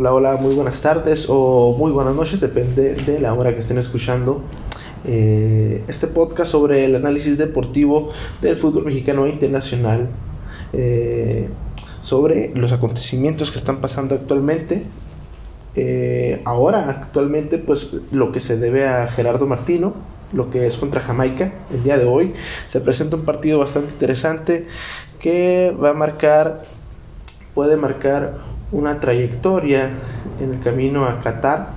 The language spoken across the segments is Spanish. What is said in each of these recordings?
Hola, hola, muy buenas tardes o muy buenas noches, depende de la hora que estén escuchando eh, este podcast sobre el análisis deportivo del fútbol mexicano e internacional, eh, sobre los acontecimientos que están pasando actualmente. Eh, ahora, actualmente, pues lo que se debe a Gerardo Martino, lo que es contra Jamaica, el día de hoy, se presenta un partido bastante interesante que va a marcar, puede marcar una trayectoria en el camino a Qatar,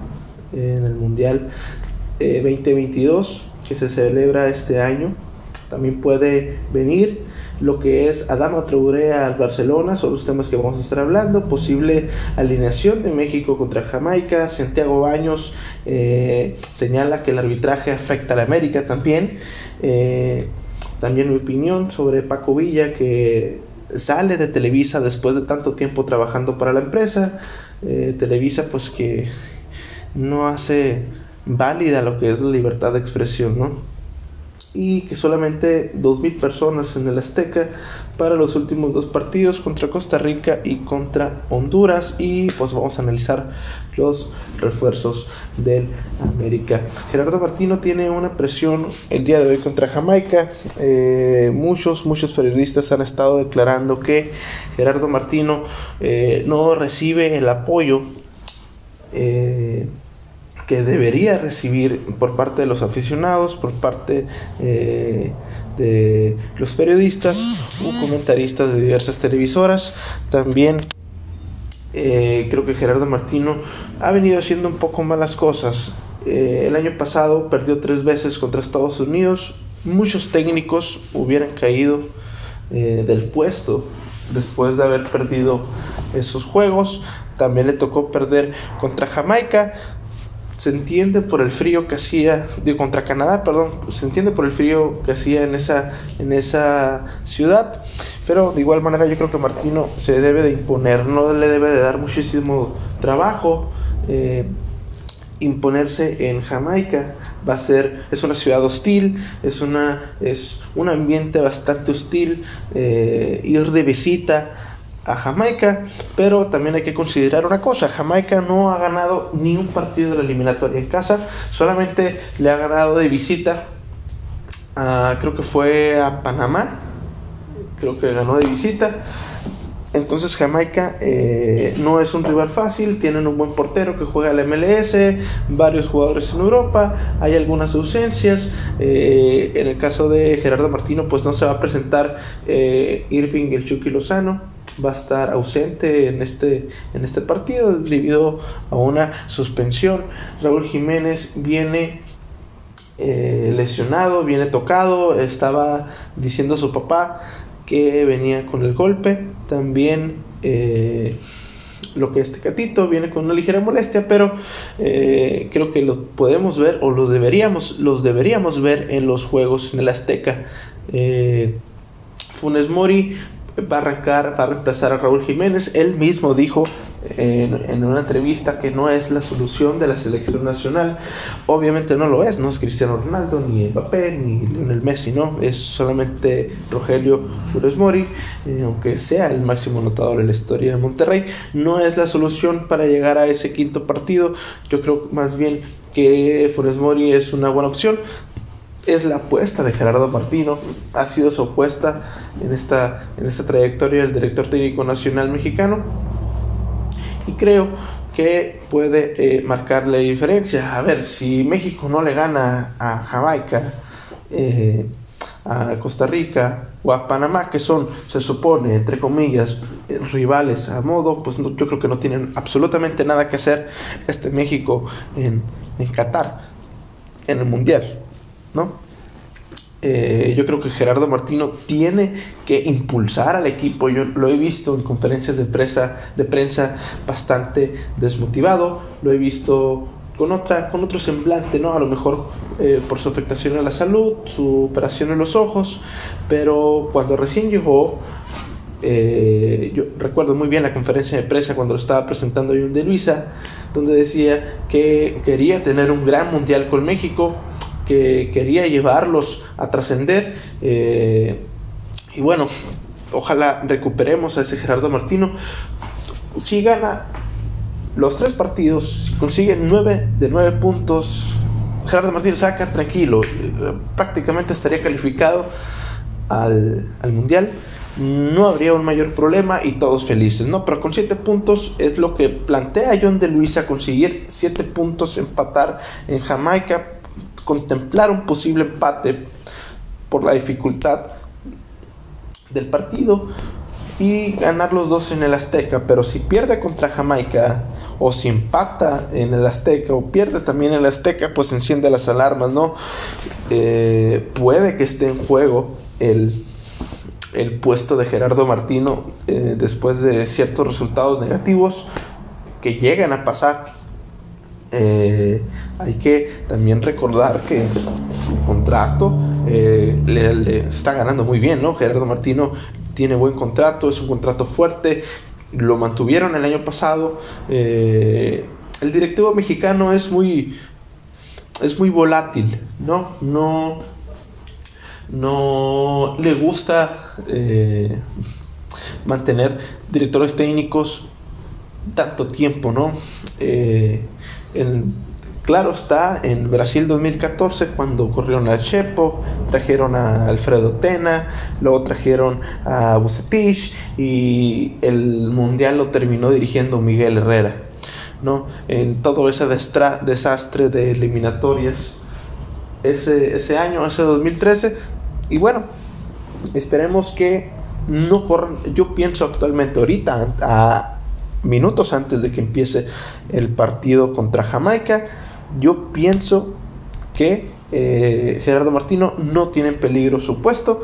en el Mundial 2022 eh, que se celebra este año. También puede venir lo que es Adama Traoré al Barcelona, son los temas que vamos a estar hablando, posible alineación de México contra Jamaica, Santiago Baños eh, señala que el arbitraje afecta a la América también, eh, también mi opinión sobre Paco Villa que sale de Televisa después de tanto tiempo trabajando para la empresa. Eh, Televisa pues que no hace válida lo que es la libertad de expresión, ¿no? Y que solamente 2.000 personas en el Azteca para los últimos dos partidos contra Costa Rica y contra Honduras y pues vamos a analizar los refuerzos del América. Gerardo Martino tiene una presión el día de hoy contra Jamaica. Eh, muchos, muchos periodistas han estado declarando que Gerardo Martino eh, no recibe el apoyo. Eh, que debería recibir por parte de los aficionados, por parte eh, de los periodistas o comentaristas de diversas televisoras. También eh, creo que Gerardo Martino ha venido haciendo un poco malas cosas. Eh, el año pasado perdió tres veces contra Estados Unidos. Muchos técnicos hubieran caído del puesto después de haber perdido esos juegos. También le tocó perder contra Jamaica, se entiende por el frío que hacía, de contra Canadá, perdón, se entiende por el frío que hacía en esa, en esa ciudad, pero de igual manera yo creo que Martino se debe de imponer, no le debe de dar muchísimo trabajo. Eh, imponerse en Jamaica va a ser es una ciudad hostil es una es un ambiente bastante hostil eh, ir de visita a Jamaica, pero también hay que considerar una cosa, Jamaica no ha ganado ni un partido de la eliminatoria en casa, solamente le ha ganado de visita, creo que fue a Panamá, creo que ganó de visita, entonces Jamaica eh, no es un rival fácil, tienen un buen portero que juega al MLS, varios jugadores en Europa, hay algunas ausencias. Eh, en el caso de Gerardo Martino, pues no se va a presentar eh, Irving el Chucky Lozano, va a estar ausente en este, en este partido debido a una suspensión. Raúl Jiménez viene lesionado, viene tocado, estaba diciendo a su papá que venía con el golpe. También eh, lo que este catito viene con una ligera molestia, pero eh, creo que lo podemos ver o los deberíamos, los deberíamos ver en los juegos en el Azteca. Eh, Funes Mori va a arrancar, va a reemplazar a Raúl Jiménez. Él mismo dijo en, una entrevista que no es la solución de la selección nacional. Obviamente no lo es, no es Cristiano Ronaldo, ni Mbappé, ni Lionel Messi, no, es solamente Rogelio Flores Mori, eh, aunque sea el máximo anotador en la historia de Monterrey, no es la solución para llegar a ese quinto partido. Yo creo más bien que Flores Mori es una buena opción es la apuesta de Gerardo Martino, ha sido su apuesta en esta, en esta trayectoria del director técnico nacional mexicano y creo que puede eh, marcar la diferencia. A ver, si México no le gana a Jamaica, eh, a Costa Rica o a Panamá, que son, se supone, entre comillas, rivales a modo, pues yo creo que no tienen absolutamente nada que hacer este México en, en Qatar, en el Mundial. ¿No? Eh, yo creo que Gerardo Martino tiene que impulsar al equipo. Yo lo he visto en conferencias de prensa, de prensa bastante desmotivado. Lo he visto con otra, con otro semblante, ¿no? A lo mejor eh, por su afectación a la salud, su operación en los ojos. Pero cuando recién llegó, eh, yo recuerdo muy bien la conferencia de prensa cuando lo estaba presentando John de Luisa, donde decía que quería tener un gran mundial con México que quería llevarlos a trascender. Eh, y bueno, ojalá recuperemos a ese Gerardo Martino. Si gana los tres partidos consiguen 9 de 9 puntos. Gerardo Martínez saca tranquilo, eh, prácticamente estaría calificado al, al Mundial no habría un mayor problema y todos felices, ¿no? Pero con 7 puntos es lo que plantea John de Luisa, conseguir 7 puntos, empatar en Jamaica, contemplar un posible empate por la dificultad del partido y ganar los dos en el Azteca, pero si pierde contra Jamaica o si empata en el Azteca o pierde también en el Azteca, pues enciende las alarmas, ¿no? Eh, puede que esté en juego el el puesto de Gerardo Martino eh, después de ciertos resultados negativos que llegan a pasar. Eh, hay que también recordar que su, contrato eh, le, está ganando muy bien, ¿no? Gerardo Martino tiene buen contrato, es un contrato fuerte, lo mantuvieron el año pasado. el directivo mexicano es muy, es muy volátil, ¿no? No no le gusta eh, mantener directores técnicos tanto tiempo, ¿no? Eh, claro está, en Brasil 2014, cuando corrieron a Chepo, trajeron a Alfredo Tena, luego trajeron a Bucetich y el Mundial lo terminó dirigiendo Miguel Herrera, ¿no? En todo ese desastre de eliminatorias. Ese, ese año, ese 2013, y bueno, esperemos que no corran. Yo pienso actualmente, ahorita, a minutos antes de que empiece el partido contra Jamaica, yo pienso que eh, Gerardo Martino no tiene en peligro su puesto.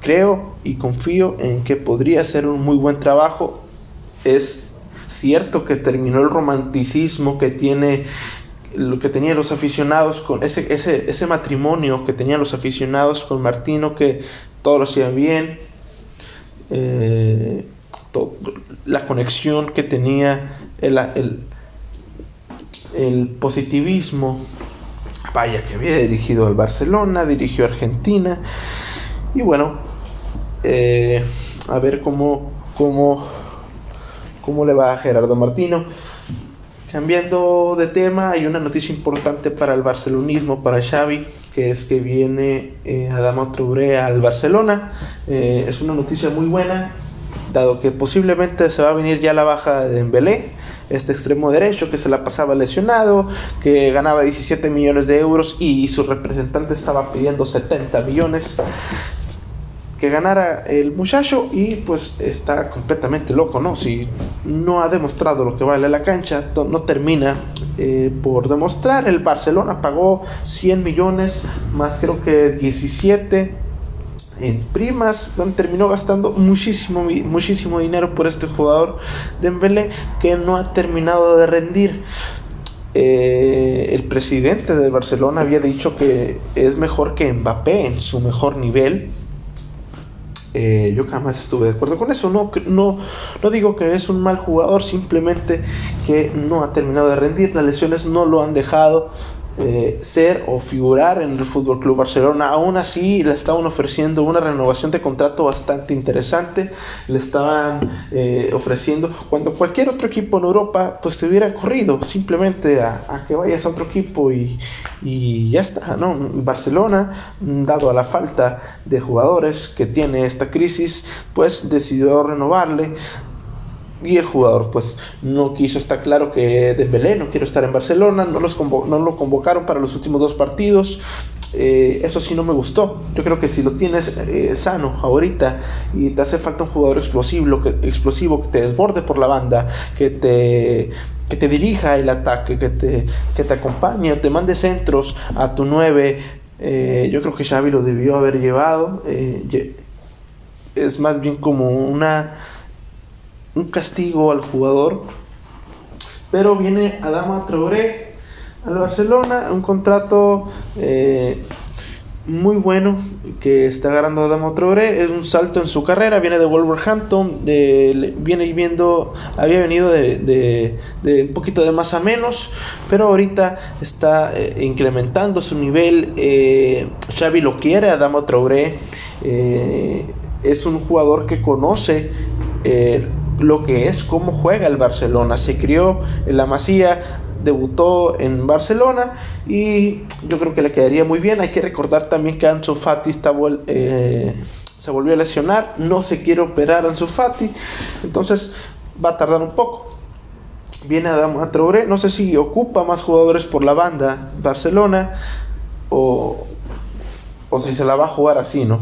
Creo y confío en que podría ser un muy buen trabajo. Es cierto que terminó el romanticismo que tiene lo que tenían los aficionados con ese, ese, ese matrimonio que tenían los aficionados con Martino, que todo lo hacían bien, eh, la conexión que tenía, el, el, positivismo, vaya que había dirigido al Barcelona, dirigió a Argentina, y bueno, eh, a ver cómo, cómo, cómo le va a Gerardo Martino. Cambiando de tema, hay una noticia importante para el barcelonismo, para Xavi, que es que viene eh, Adama Traoré al Barcelona. Eh, es una noticia muy buena, dado que posiblemente se va a venir ya la baja de Dembélé, este extremo derecho que se la pasaba lesionado, que ganaba 17 millones de euros y su representante estaba pidiendo 70 millones que ganara el muchacho y pues está completamente loco, ¿no? Si no ha demostrado lo que vale la cancha, no, termina eh, por demostrar. El Barcelona pagó 100 millones más creo que 17 en primas, terminó gastando muchísimo, muchísimo dinero por este jugador de Dembélé que no ha terminado de rendir. Eh, el presidente del Barcelona había dicho que es mejor que Mbappé en su mejor nivel eh, yo jamás estuve de acuerdo con eso. No, no, no digo que es un mal jugador, simplemente que no ha terminado de rendir. Las lesiones no lo han dejado eh, ser o figurar en el Fútbol Club Barcelona. Aún así, le estaban ofreciendo una renovación de contrato bastante interesante. Le estaban eh, ofreciendo, cuando cualquier otro equipo en Europa, pues te hubiera corrido simplemente a, que vayas a otro equipo y, y, ya está. ¿no? Barcelona, dado a la falta de jugadores que tiene esta crisis, pues decidió renovarle y el jugador pues no quiso, está claro que Dembélé no quiero estar en Barcelona, no, los no lo convocaron para los últimos dos partidos, eh, eso sí no me gustó. Yo creo que si lo tienes eh, sano ahorita y te hace falta un jugador explosivo que, explosivo que te desborde por la banda, que te, que te dirija el ataque, que te, que te acompañe, te mande centros a tu 9, eh, yo creo que Xavi lo debió haber llevado. es más bien como una un castigo al jugador. Pero viene Adama Traoré al Barcelona, un contrato eh, muy bueno que está ganando Adama Traoré, es un salto en su carrera, viene de Wolverhampton, viene viendo, había venido de, un poquito de más a menos, pero ahorita está eh, incrementando su nivel, eh, Xavi lo quiere, Adama Traoré es un jugador que conoce lo que es cómo juega el Barcelona. Se crió en la Masía, debutó en Barcelona y yo creo que le quedaría muy bien. Hay que recordar también que Ansu Fati eh, se volvió a lesionar, no se quiere operar Ansu Fati, entonces va a tardar un poco. Viene Adama Traoré, no sé si ocupa más jugadores por la banda Barcelona o, o si se la va a jugar así, ¿no?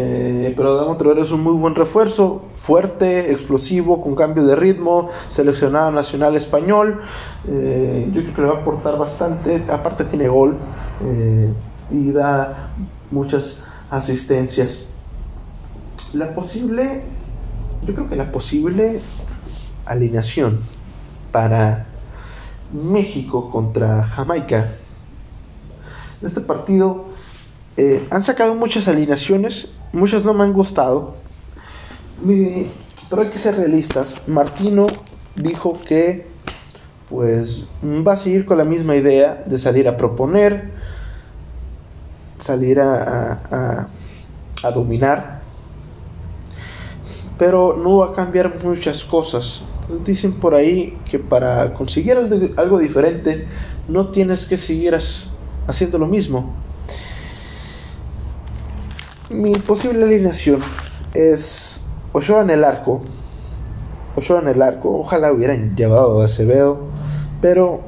Eh, pero Adamo Traoré es un muy buen refuerzo, fuerte, explosivo, con cambio de ritmo, seleccionado nacional español. Eh, yo creo que le va a aportar bastante. Aparte tiene gol eh, y da muchas asistencias. La posible, yo creo que la posible alineación para México contra Jamaica. En este partido han sacado muchas alineaciones muchas no me han gustado. Pero hay que ser realistas. Martino dijo que pues va a seguir con la misma idea de salir a proponer, salir a, a, dominar, pero no va a cambiar muchas cosas. dicen por ahí que para conseguir algo diferente no tienes que seguir haciendo lo mismo. Mi posible alineación es Ochoa en el arco. Ochoa en el arco. Ojalá hubieran llevado a Acevedo. Pero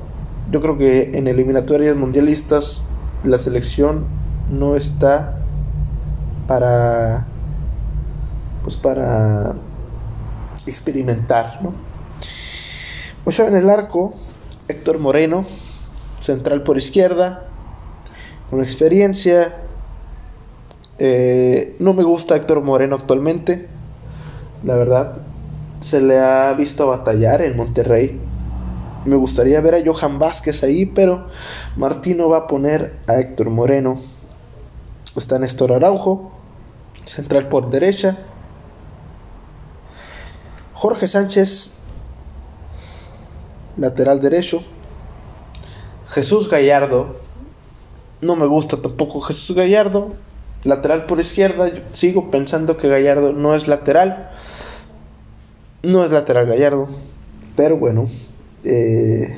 yo creo que en eliminatorias mundialistas la selección no está para pues para experimentar, ¿no? Ochoa en el arco, Héctor Moreno, central por izquierda, con experiencia, eh, no me gusta Héctor Moreno actualmente. La verdad, se le ha visto batallar en Monterrey. Me gustaría ver a Johan Vázquez ahí, pero Martino va a poner a Héctor Moreno. Está Néstor Araujo, central por derecha. Jorge Sánchez, lateral derecho. Jesús Gallardo. No me gusta tampoco Jesús Gallardo. Lateral por izquierda, sigo pensando que Gallardo no es lateral. No es lateral Gallardo. Pero bueno. Eh,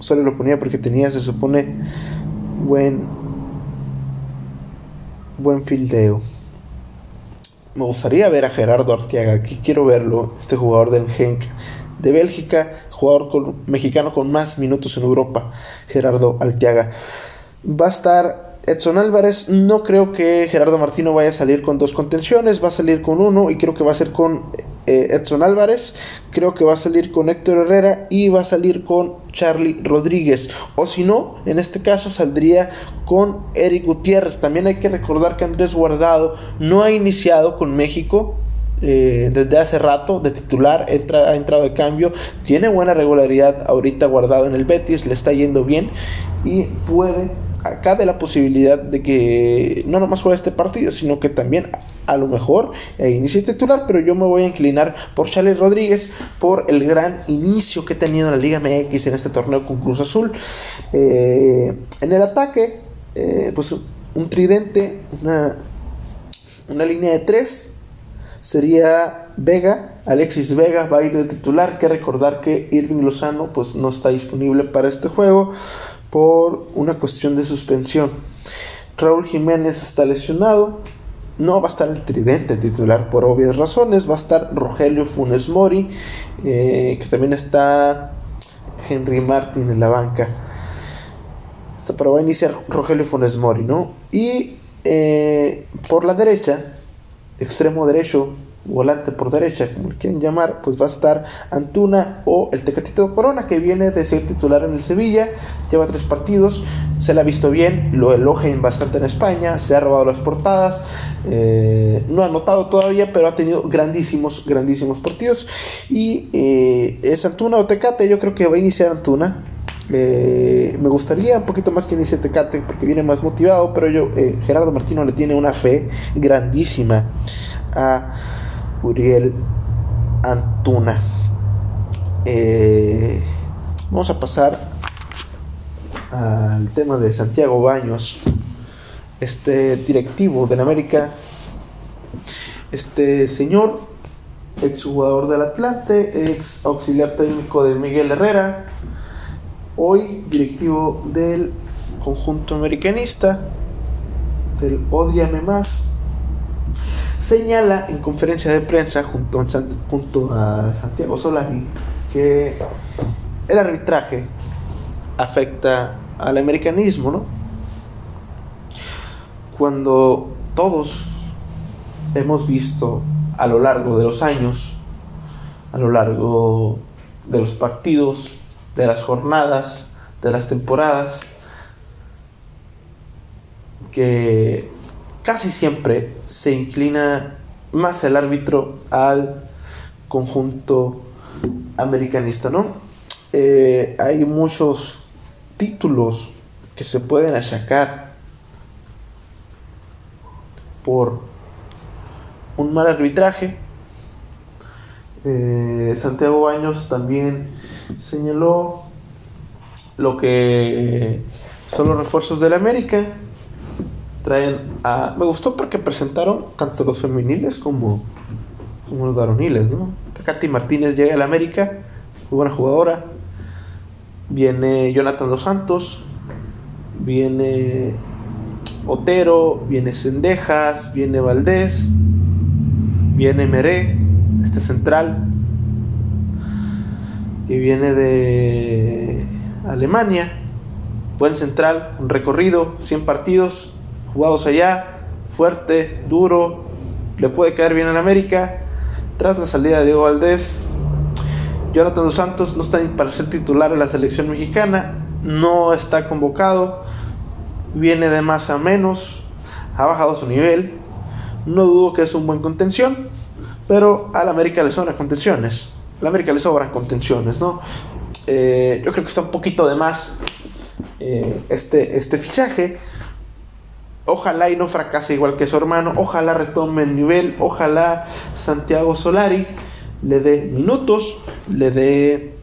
solo lo ponía porque tenía, se supone, buen, buen fildeo. Me gustaría ver a Gerardo Arteaga. Aquí quiero verlo. Este jugador del Genk de Bélgica. Jugador mexicano con más minutos en Europa. Gerardo Arteaga. Va a estar Edson Álvarez, no creo que Gerardo Martino vaya a salir con dos contenciones, va a salir con uno y creo que va a ser con eh, Edson Álvarez, creo que va a salir con Héctor Herrera y va a salir con Charlie Rodríguez. O si no, en este caso saldría con Eric Gutiérrez. También hay que recordar que Andrés Guardado no ha iniciado con México. Eh, desde hace rato de titular, ha entrado de cambio, tiene buena regularidad ahorita guardado en el Betis, le está yendo bien y puede cabe la posibilidad de que no nomás juegue este partido, sino que también a lo mejor eh, inicie titular, pero yo me voy a inclinar por Charlie Rodríguez por el gran inicio que ha tenido la Liga MX en este torneo con Cruz Azul. Eh, en el ataque, eh, pues un tridente, una, una línea de tres sería Vega, Alexis Vega va a ir de titular, que recordar que Irving Lozano pues no está disponible para este juego por una cuestión de suspensión. Raúl Jiménez está lesionado. No va a estar el tridente titular por obvias razones. Va a estar Rogelio Funes Mori, eh, que también está Henry Martin en la banca. Pero va a iniciar Rogelio Funes Mori, ¿no? Y eh, por la derecha, extremo derecho, volante por derecha, como le quieren llamar, pues va a estar Antuna o el Tecatito Corona, que viene de ser titular en el Sevilla, lleva tres partidos, se le ha visto bien, lo elogian bastante en España, se ha robado las portadas, eh, no ha anotado todavía, pero ha tenido grandísimos, grandísimos partidos. Y eh, es Antuna o Tecate, yo creo que va a iniciar Antuna. Eh, me gustaría un poquito más que inicie Tecate porque viene más motivado, pero yo, Gerardo Martino le tiene una fe grandísima a Uriel Antuna. Eh, vamos a pasar al tema de Santiago Baños, este directivo de América. Este señor ex jugador del Atlante, ex auxiliar técnico de Miguel Herrera, hoy directivo del conjunto americanista, del Odiame Más, señala en conferencia de prensa junto a, Santiago Solari que el arbitraje afecta al americanismo, ¿no? Cuando todos hemos visto a lo largo de los años, a lo largo de los partidos, de las jornadas, de las temporadas, que casi siempre se inclina más el árbitro al conjunto americanista, ¿no? Eh, hay muchos títulos que se pueden achacar por un mal arbitraje. Eh, Santiago Baños también señaló lo que son los refuerzos del América. Traen a. Me gustó porque presentaron tanto los femeniles como, como los varoniles, ¿no? Katy Martínez llega al América, muy buena jugadora. Viene Jonathan Dos Santos, viene Otero, viene Sendejas, viene Valdés, viene Meré, este central, que viene de Alemania, buen central, un recorrido, 100 partidos, jugados allá, fuerte, duro, le puede caer bien en América. Tras la salida de Diego Valdés, Jonathan Dos Santos no está para ser titular en la selección mexicana, no está convocado, viene de más a menos, ha bajado su nivel. No dudo que es un buen contención, pero al América le sobran contenciones. Al América le sobran contenciones, ¿no? Eh, yo creo que está un poquito de más eh, este, este fichaje. Ojalá y no fracase igual que su hermano. Ojalá retome el nivel. Ojalá Santiago Solari le dé minutos, le dé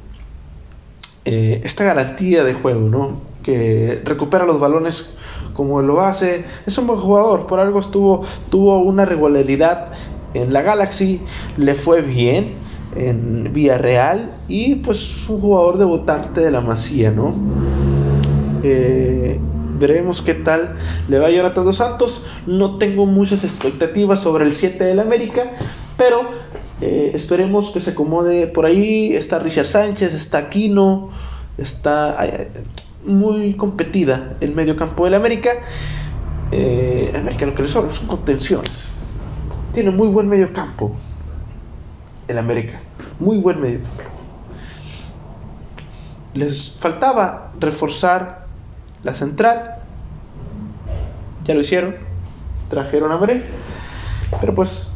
eh, esta garantía de juego, ¿no? Que recupera los balones como lo hace. Es un buen jugador, por algo estuvo, tuvo una regularidad en la Galaxy, le fue bien en Villarreal y pues un jugador debutante de la Masía, ¿no? Eh, veremos qué tal le va a Jonathan Dos Santos. No tengo muchas expectativas sobre el 7 del América, pero eh, esperemos que se acomode por ahí. Está Richard Sánchez, está Aquino, está muy competida el medio campo del América. Eh, América lo que le sobra son contenciones. Tiene muy buen medio campo el América. Muy buen medio Les faltaba reforzar la central. Ya lo hicieron. Trajeron a Bre. Pero pues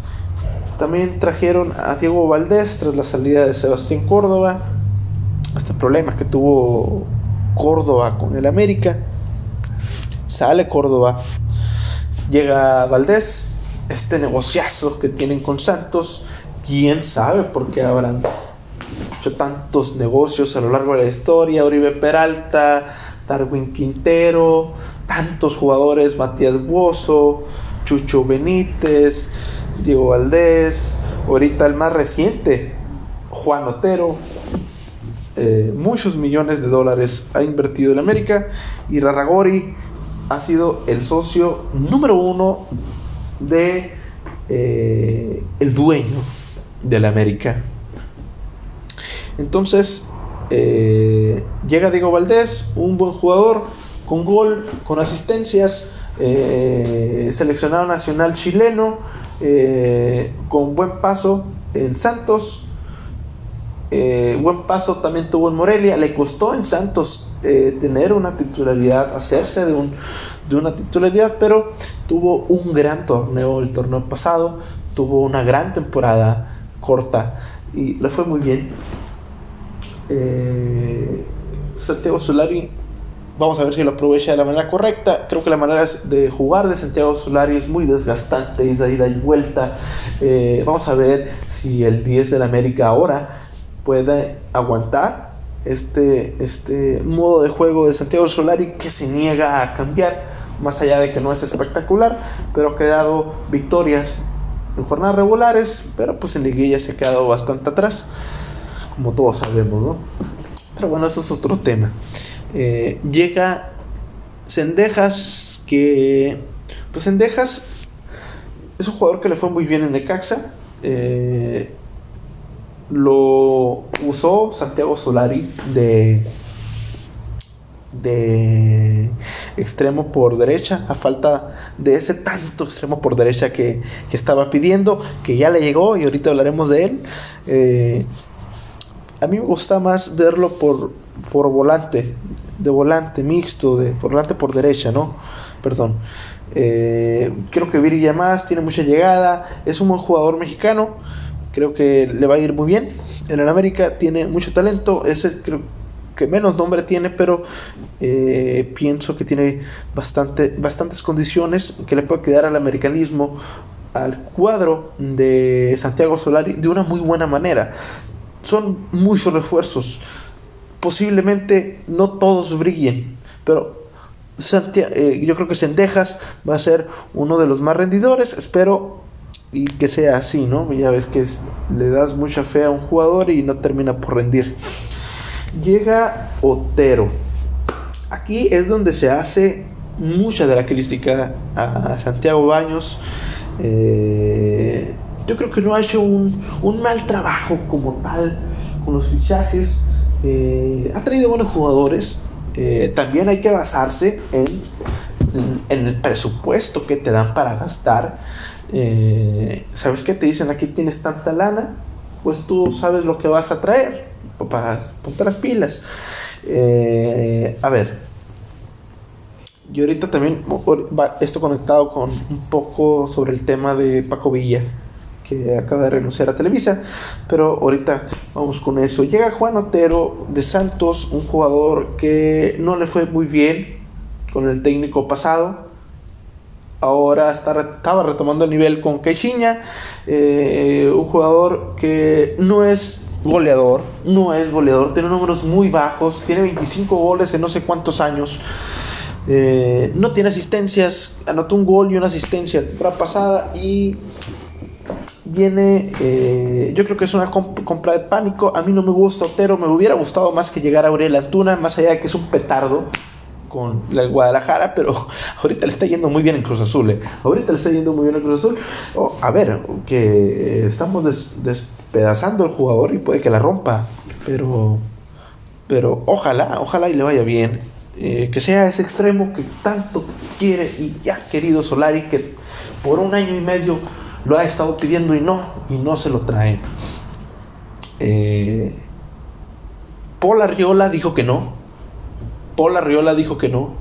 también trajeron a Diego Valdés tras la salida de Sebastián Córdoba. Este problema que tuvo Córdoba con el América. Sale Córdoba. Llega Valdés. Este negociazo que tienen con Santos. Quién sabe por qué habrán hecho tantos negocios a lo largo de la historia. Oribe Peralta, Darwin Quintero, tantos jugadores, Matías Buoso, Chucho Benítez, Diego Valdés, ahorita el más reciente, Juan Otero, eh, muchos millones de dólares ha invertido en América y Rarragori ha sido el socio número uno de eh, el dueño de la América. Entonces eh, llega Diego Valdés, un buen jugador, con gol, con asistencias, seleccionado nacional chileno, con buen paso en Santos eh, buen paso también tuvo en Morelia. Le costó en Santos eh, tener una titularidad, hacerse de, un, de una titularidad, pero tuvo un gran torneo el torneo pasado. Tuvo una gran temporada corta y le fue muy bien. Eh, Santiago Solari, vamos a ver si lo aprovecha de la manera correcta. Creo que la manera de jugar de Santiago Solari es muy desgastante, es de ida y vuelta. vamos a ver si el 10 del América ahora puede aguantar este, este modo de juego de Santiago Solari que se niega a cambiar, más allá de que no es espectacular, pero ha dado victorias en jornadas regulares, pero pues en liguilla se ha quedado bastante atrás, como todos sabemos, ¿no? Pero bueno, eso es otro tema. Eh, llega Sendejas, que pues Sendejas es un jugador que le fue muy bien en Necaxa. Eh, lo usó Santiago Solari de de extremo por derecha, a falta de ese tanto extremo por derecha que, estaba pidiendo, que ya le llegó y ahorita hablaremos de él. Eh, a mí me gusta más verlo por, por volante, de volante mixto, de volante por derecha, ¿no? Perdón. Eh, creo que Viri más tiene mucha llegada, es un buen jugador mexicano, creo que le va a ir muy bien. En el América tiene mucho talento, es el creo que menos nombre tiene, pero eh, pienso que tiene bastante, bastantes condiciones que le puede quedar al americanismo, al cuadro de Santiago Solari de una muy buena manera. Son muchos refuerzos. Posiblemente no todos brillen, pero eh, yo creo que Sendejas va a ser uno de los más rendidores. Espero y que sea así, ¿no? Ya ves que le das mucha fe a un jugador y no termina por rendir. Llega Otero. Aquí es donde se hace mucha de la crítica a Santiago Baños. Eh, yo creo que no ha hecho un, mal trabajo como tal con los fichajes. Eh, ha traído buenos jugadores. Eh, también hay que basarse en, en, el presupuesto que te dan para gastar. ¿Sabes qué te dicen? Aquí tienes tanta lana, pues tú sabes lo que vas a traer para ponte las pilas. Eh, a ver, yo ahorita también esto conectado con un poco sobre el tema de Paco Villa, que acaba de renunciar a Televisa, pero ahorita vamos con eso. Llega Juan Otero de Santos, un jugador que no le fue muy bien con el técnico pasado. Ahora está, estaba retomando el nivel con Caixinha, eh, un jugador que no es goleador, no es goleador, tiene números muy bajos, tiene 25 goles en no sé cuántos años. Eh, no tiene asistencias, anotó un gol y una asistencia la temporada pasada y viene, eh, yo creo que es una compra de pánico. A mí no me gusta Otero, me hubiera gustado más que llegar a Aurel Antuna, más allá de que es un petardo con la Guadalajara, pero ahorita le está yendo muy bien en Cruz Azul. Eh. Ahorita le está yendo muy bien en Cruz Azul. Oh, a ver, que estamos des, pedazando el jugador y puede que la rompa. Pero, pero ojalá, ojalá y le vaya bien. Eh, que sea ese extremo que tanto quiere y ya querido Solari, que por un año y medio lo ha estado pidiendo y no, y no se lo traen. Eh, Paul Arriola dijo que no. Paul Arriola dijo que no.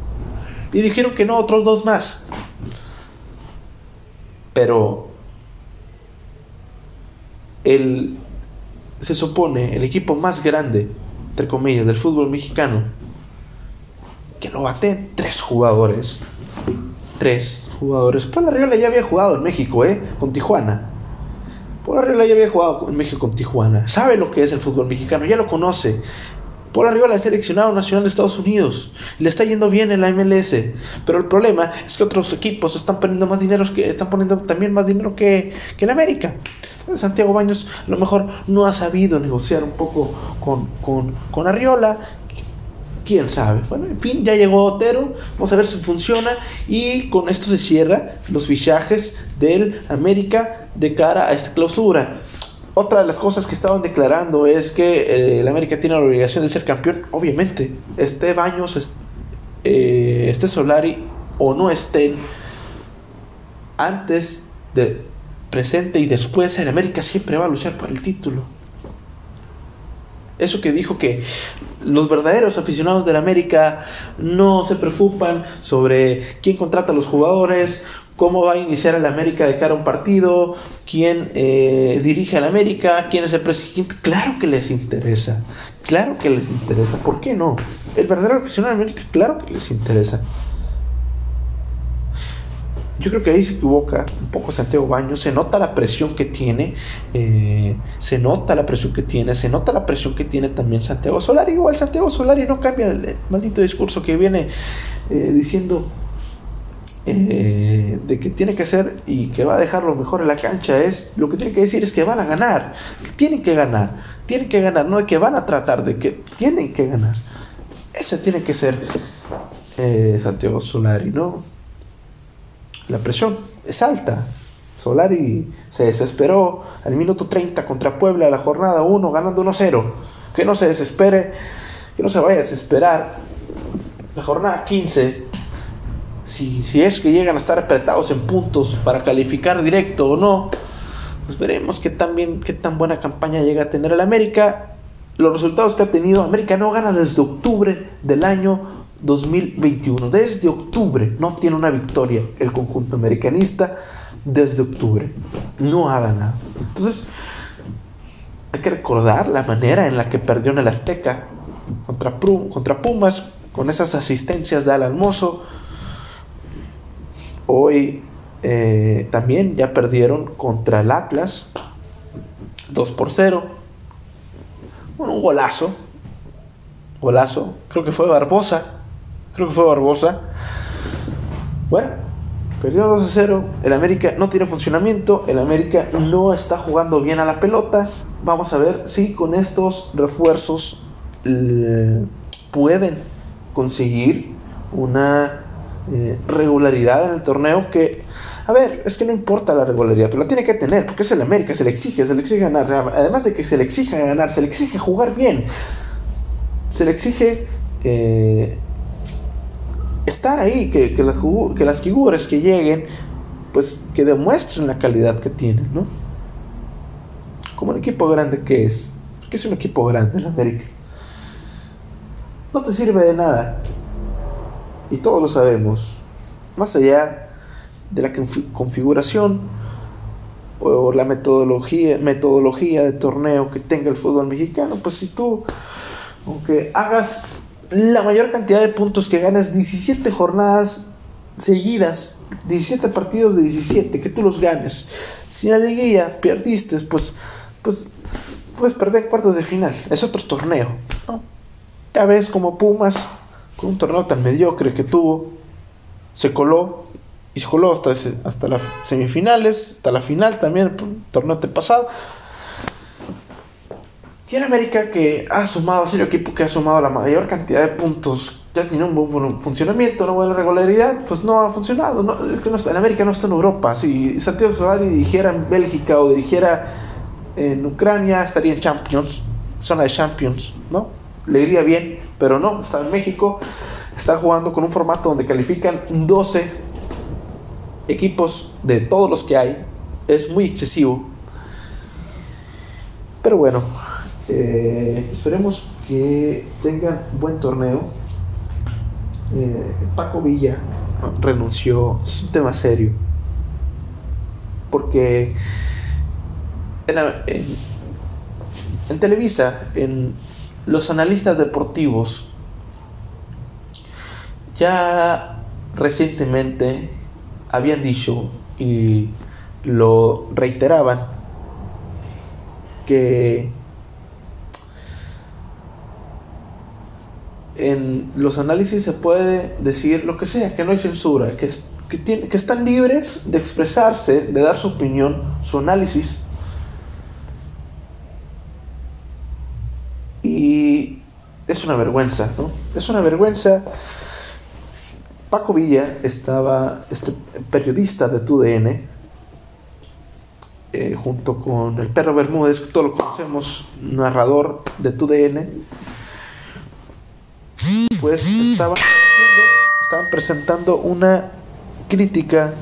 Y dijeron que no otros dos más. Pero el, se supone el equipo más grande, entre comillas, del fútbol mexicano, que lo bate tres jugadores. Tres jugadores. Paul Arriola ya había jugado en México, ¿eh? Con Tijuana. Paul Arriola ya había jugado en México con Tijuana. Sabe lo que es el fútbol mexicano, ya lo conoce. Paul Arriola es seleccionado nacional de Estados Unidos. Le está yendo bien en la MLS. Pero el problema es que otros equipos están poniendo más dinero que están poniendo también más dinero que, que en América. Santiago Baños a lo mejor no ha sabido negociar un poco con, con, con Arriola. Quién sabe. Bueno, en fin, ya llegó Otero. Vamos a ver si funciona. Y con esto se cierra los fichajes del América de cara a esta clausura. Otra de las cosas que estaban declarando es que eh, el América tiene la obligación de ser campeón. Obviamente, este Baños, este Solari o no estén antes de presente y después el América siempre va a luchar por el título. Eso que dijo que los verdaderos aficionados del América no se preocupan sobre quién contrata a los jugadores, cómo va a iniciar el América de cara a un partido, quién eh, dirige al América, quién es el presidente. Claro que les interesa, claro que les interesa. ¿Por qué no? El verdadero aficionado del América, claro que les interesa yo creo que ahí se equivoca un poco Santiago Baños, se nota la presión que tiene, eh, se nota la presión que tiene, se nota la presión que tiene también Santiago Solari, igual Santiago Solari no cambia el maldito discurso que viene eh, diciendo eh, de que tiene que ser y que va a dejar lo mejor en la cancha es lo que tiene que decir es que van a ganar, tienen que ganar, tienen que ganar, no es que van a tratar de que tienen que ganar. Ese tiene que ser Santiago Solari, ¿no? La presión es alta. Solari se desesperó al minuto 30 contra Puebla, la jornada 1, ganando 1-0. Que no se desespere, que no se vaya a desesperar. La jornada 15 si, es que llegan a estar apretados en puntos para calificar directo o no, pues veremos qué tan, bien, qué tan buena campaña llega a tener el América. Los resultados que ha tenido, América no gana desde octubre del año 2021. Desde octubre no tiene una victoria el conjunto americanista. Desde octubre no ha ganado. Entonces, hay que recordar la manera en la que perdió en el Azteca contra, Pumas, con esas asistencias de Alan Mozo Hoy eh, también ya perdieron contra el Atlas 2 por 0. Bueno, un golazo. Golazo. Creo que fue Barbosa. Creo que fue Barbosa. Bueno, perdió 2 a 0. El América no tiene funcionamiento. El América no está jugando bien a la pelota. Vamos a ver si con estos refuerzos eh, pueden conseguir una eh, regularidad en el torneo que, a ver, es que no importa la regularidad, pero la tiene que tener, porque es el América, se le exige, se le exige ganar. Además de que se le exige ganar, se le exige jugar bien, se le exige eh, estar ahí, que, que, las, que las figuras que lleguen, pues que demuestren la calidad que tienen, ¿no? Como un equipo grande que es, que es un equipo grande el América. No te sirve de nada y todos lo sabemos, más allá de la configuración o la metodología, metodología de torneo que tenga el fútbol mexicano, pues si tú, aunque hagas la mayor cantidad de puntos que ganas 17 jornadas seguidas, 17 partidos de 17, que tú los ganes, si la liguilla perdiste, pues, pues puedes perder cuartos de final, es otro torneo. Ya ves como Pumas un torneo tan mediocre que tuvo, se coló y se coló hasta, hasta las semifinales, hasta la final también, el torneo pasado. En América que ha sumado, ha sido el equipo que ha sumado la mayor cantidad de puntos, ya tiene un buen funcionamiento, una buena regularidad, pues no ha funcionado. No, en América no está en Europa. Si Santiago Solari dirigiera en Bélgica o dirigiera en Ucrania, estaría en Champions, zona de Champions, ¿no? Le iría bien pero no, está en México, está jugando con un formato donde califican 12 equipos de todos los que hay. Es muy excesivo. Pero bueno, eh, esperemos que tengan buen torneo. Eh, Paco Villa renunció, es un tema serio. Porque en Televisa, en los analistas deportivos ya recientemente habían dicho y lo reiteraban que en los análisis se puede decir lo que sea, que no hay censura, que, que, que están libres de expresarse, de dar su opinión, su análisis Y es una vergüenza, ¿no? Es una vergüenza. Paco Villa estaba, este periodista de TUDN, eh, junto con el perro Bermúdez, que todos lo conocemos, narrador de TUDN, pues estaban, estaban presentando una crítica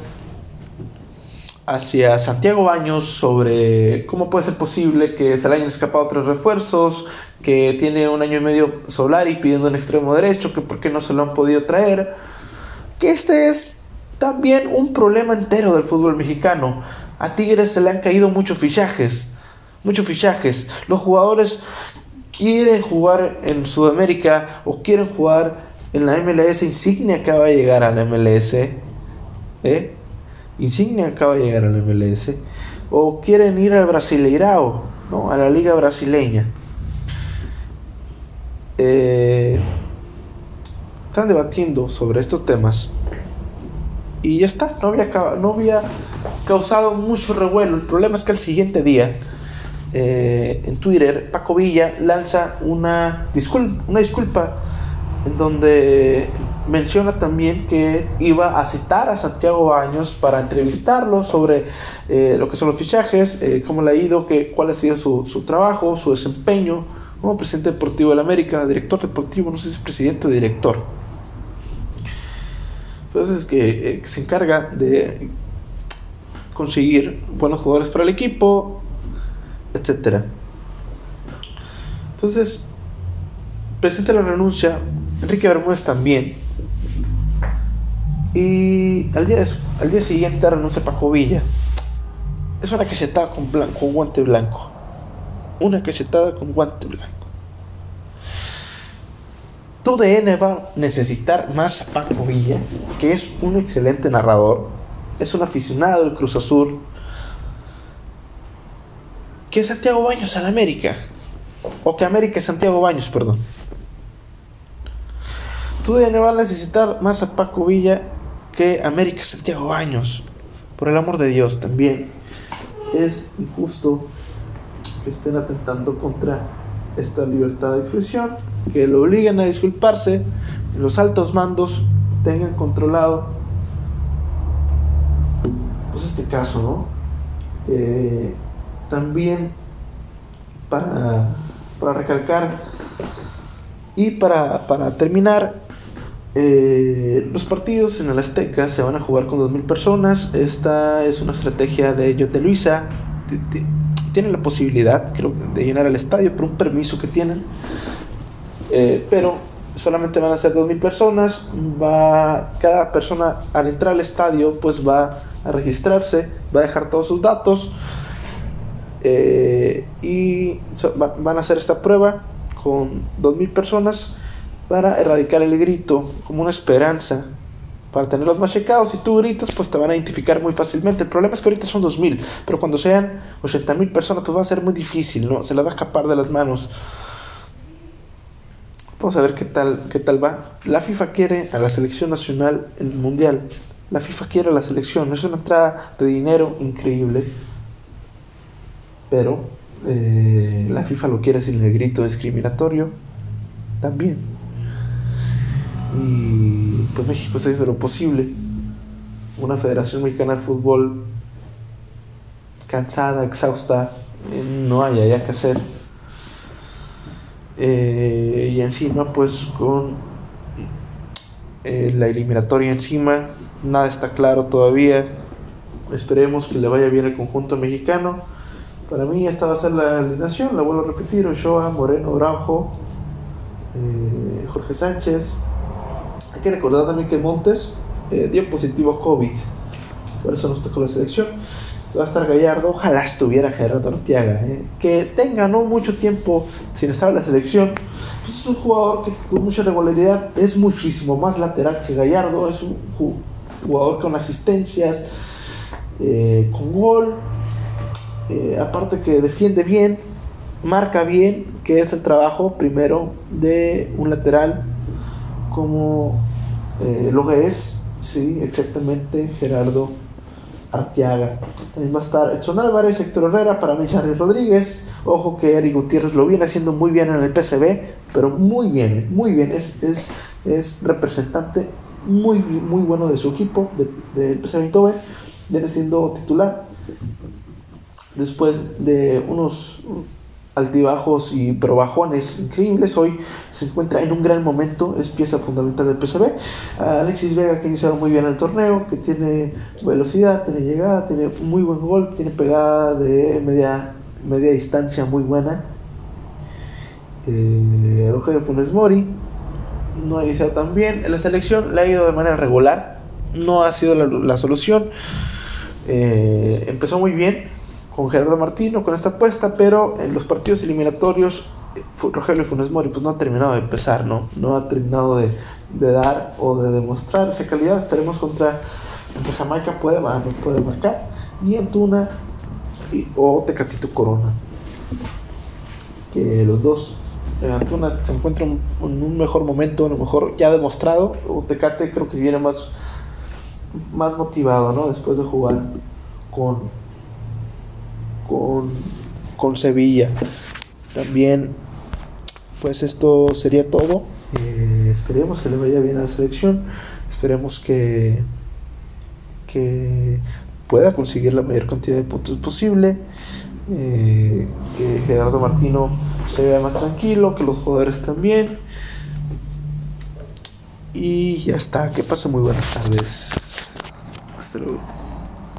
hacia Santiago Baños sobre cómo puede ser posible que se le hayan escapado tres refuerzos, que tiene un año y medio Solari pidiendo un extremo derecho, que por qué no se lo han podido traer, que este es también un problema entero del fútbol mexicano. A Tigres se le han caído muchos fichajes, muchos fichajes. Los jugadores quieren jugar en Sudamérica o quieren jugar en la MLS. Insignia acaba de llegar a la MLS. ¿eh? Insignia acaba de llegar a la MLS. O quieren ir al Brasileirao, ¿no? a la liga brasileña. Eh, están debatiendo sobre estos temas y ya está, no había, no había causado mucho revuelo. El problema es que al siguiente día, eh, en Twitter, Paco Villa lanza una disculpa, una disculpa en donde menciona también que iba a citar a Santiago Baños para entrevistarlo sobre eh, lo que son los fichajes, eh, cómo le ha ido, que, cuál ha sido su, su, trabajo, su desempeño como presidente deportivo de la América, director deportivo, no sé si es presidente o director. Entonces, que, eh, que se encarga de conseguir buenos jugadores para el equipo, etcétera. Entonces, presenta la renuncia, Enrique Bermúdez también. Y al día, al día siguiente renuncia Paco Villa. Es una cachetada con, blanco, con guante blanco. Una cachetada con guante blanco. Tu DN va a necesitar más a Paco Villa, que es un excelente narrador, es un aficionado del Cruz Azul, que Santiago Baños la América, o que América es Santiago Baños, perdón. Tu DN va a necesitar más a Paco Villa que América Santiago Baños. Por el amor de Dios, también es injusto que estén atentando contra esta libertad de expresión, que lo obliguen a disculparse, los altos mandos tengan controlado pues este caso, ¿no? Eh, también para, para recalcar y para, para terminar, eh, los partidos en el Azteca se van a jugar con 2.000 personas. Esta es una estrategia de Yote Luisa. Tienen la posibilidad, creo, de llenar el estadio por un permiso que tienen, eh, pero solamente van a ser 2.000 personas, va, cada persona al entrar al estadio pues va a registrarse, va a dejar todos sus datos eh, y van a hacer esta prueba con 2.000 personas para erradicar el grito como una esperanza para tenerlos más checados. Si tú gritas, pues te van a identificar muy fácilmente. El problema es que ahorita son 2.000, pero cuando sean 80.000 personas, pues va a ser muy difícil, ¿no? Se les va a escapar de las manos. Vamos a ver qué tal, qué tal va. La FIFA quiere a la selección nacional en el mundial. La FIFA quiere a la selección. Es una entrada de dinero increíble. Pero eh, la FIFA lo quiere sin el grito discriminatorio también. Y pues México está haciendo lo posible. Una Federación Mexicana de Fútbol cansada, exhausta, eh, no hay ya que hacer. Eh, y encima, pues con la eliminatoria encima, nada está claro todavía. Esperemos que le vaya bien al conjunto mexicano. Para mí esta va a ser la alineación, la vuelvo a repetir, Ochoa, Moreno, Braujo, Jorge Sánchez, hay que recordar también que Montes eh, dio positivo COVID, por eso nos tocó la selección. Va a estar Gallardo, ojalá estuviera Gerardo Arteaga, eh. que tenga no mucho tiempo sin estar en la selección. Pues es un jugador que con mucha regularidad es muchísimo más lateral que Gallardo, es un jugador con asistencias, eh, con gol, aparte que defiende bien, marca bien, que es el trabajo primero de un lateral como eh, lo es, sí, exactamente, Gerardo Arteaga. También va a estar Edson Álvarez, Héctor Herrera, para mí Rodríguez. Ojo que Eric Gutiérrez lo viene haciendo muy bien en el PCB, pero muy bien, muy bien. Es, es, es representante muy, muy bueno de su equipo, del de PCB. Viene siendo titular. Después de unos altibajos y pero bajones increíbles. Hoy se encuentra en un gran momento, es pieza fundamental del PSV. Alexis Vega que ha iniciado muy bien el torneo, que tiene velocidad, tiene llegada, tiene muy buen gol, tiene pegada de media, media distancia muy buena. Eh, Rogelio Funes Mori no ha iniciado tan bien. En la selección le ha ido de manera regular, no ha sido la, solución. Eh, empezó muy bien, con Gerardo Martino con esta apuesta, pero en los partidos eliminatorios eh, Rogelio Funes Mori pues no ha terminado de empezar, ¿no? No ha terminado de, dar o de demostrar esa calidad. Esperemos contra, Jamaica puede, puede marcar. Y Antuna y, o Tecatito Corona. Que los dos, eh, Antuna se encuentra en un mejor momento, a lo mejor ya demostrado. O Tecate creo que viene más más motivado, ¿no? Después de jugar con, con, con Sevilla. También, pues esto sería todo. Eh, esperemos que le vaya bien a la selección. Esperemos que, que pueda conseguir la mayor cantidad de puntos posible. Eh, que Gerardo Martino se vea más tranquilo, que los jugadores también. Y ya está, que pase muy buenas tardes. Hasta luego.